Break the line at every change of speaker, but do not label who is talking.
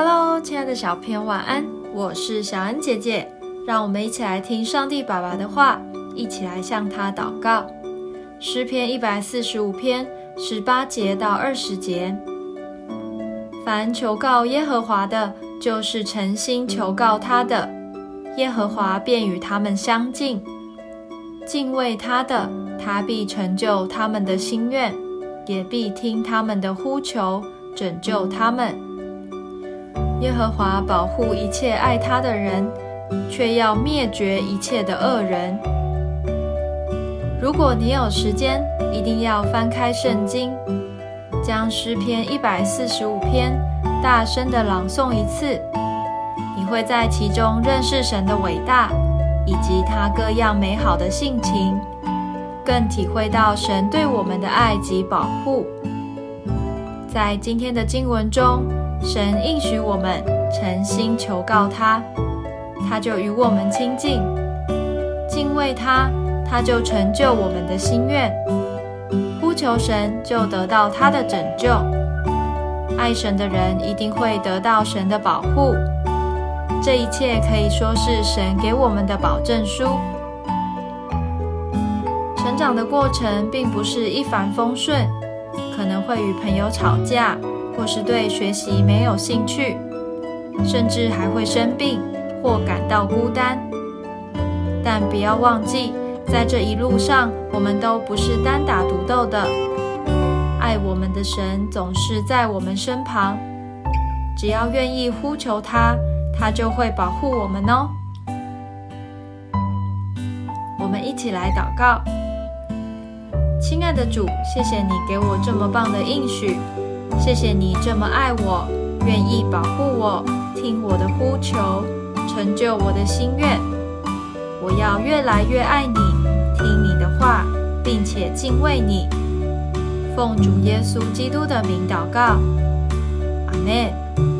Hello，亲爱的小朋友，晚安！我是小恩姐姐，让我们一起来听上帝爸爸的话，一起来向他祷告。诗篇一百四十五篇十八节到二十节：凡求告耶和华的，就是诚心求告他的，耶和华便与他们相近；敬畏他的，他必成就他们的心愿，也必听他们的呼求，拯救他们。耶和华保护一切爱他的人，却要灭绝一切的恶人。如果你有时间，一定要翻开圣经，将诗篇一百四十五篇大声的朗诵一次，你会在其中认识神的伟大，以及他各样美好的性情，更体会到神对我们的爱及保护。在今天的经文中。神应许我们诚心求告他，他就与我们亲近；敬畏他，他就成就我们的心愿；呼求神，就得到他的拯救。爱神的人一定会得到神的保护。这一切可以说是神给我们的保证书。成长的过程并不是一帆风顺，可能会与朋友吵架。或是对学习没有兴趣，甚至还会生病或感到孤单。但不要忘记，在这一路上，我们都不是单打独斗的。爱我们的神总是在我们身旁，只要愿意呼求他，他就会保护我们哦。我们一起来祷告：亲爱的主，谢谢你给我这么棒的应许。谢谢你这么爱我，愿意保护我，听我的呼求，成就我的心愿。我要越来越爱你，听你的话，并且敬畏你。奉主耶稣基督的名祷告，阿门。